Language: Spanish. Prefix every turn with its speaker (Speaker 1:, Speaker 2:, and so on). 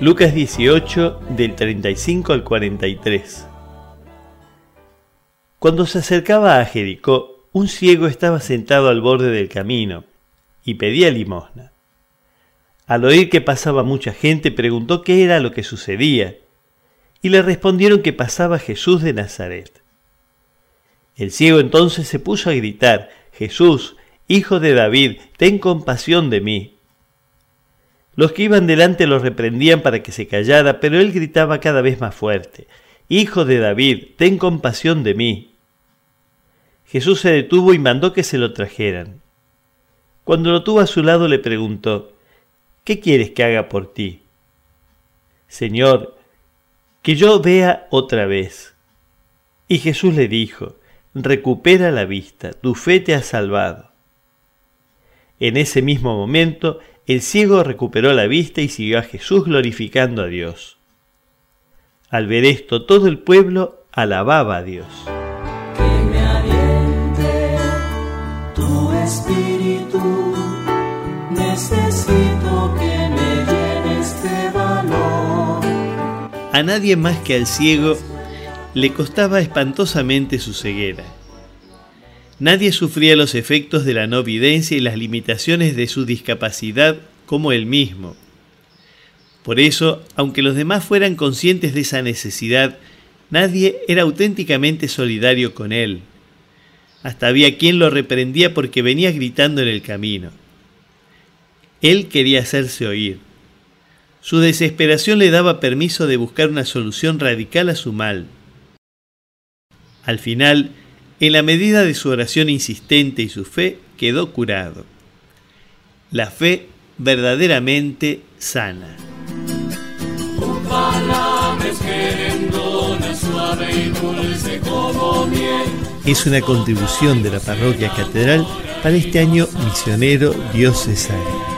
Speaker 1: Lucas 18 del 35 al 43. Cuando se acercaba a Jericó, un ciego estaba sentado al borde del camino y pedía limosna. Al oír que pasaba mucha gente, preguntó qué era lo que sucedía, y le respondieron que pasaba Jesús de Nazaret. El ciego entonces se puso a gritar, Jesús, hijo de David, ten compasión de mí. Los que iban delante lo reprendían para que se callara, pero él gritaba cada vez más fuerte, Hijo de David, ten compasión de mí. Jesús se detuvo y mandó que se lo trajeran. Cuando lo tuvo a su lado le preguntó, ¿qué quieres que haga por ti? Señor, que yo vea otra vez. Y Jesús le dijo, recupera la vista, tu fe te ha salvado. En ese mismo momento, el ciego recuperó la vista y siguió a Jesús glorificando a Dios. Al ver esto, todo el pueblo alababa a Dios.
Speaker 2: Que me aliente tu espíritu, necesito que me llenes de valor.
Speaker 1: A nadie más que al ciego le costaba espantosamente su ceguera. Nadie sufría los efectos de la no videncia y las limitaciones de su discapacidad como él mismo. Por eso, aunque los demás fueran conscientes de esa necesidad, nadie era auténticamente solidario con él. Hasta había quien lo reprendía porque venía gritando en el camino. Él quería hacerse oír. Su desesperación le daba permiso de buscar una solución radical a su mal. Al final, en la medida de su oración insistente y su fe, quedó curado. La fe verdaderamente sana. Es una contribución de la parroquia catedral para este año misionero diocesano.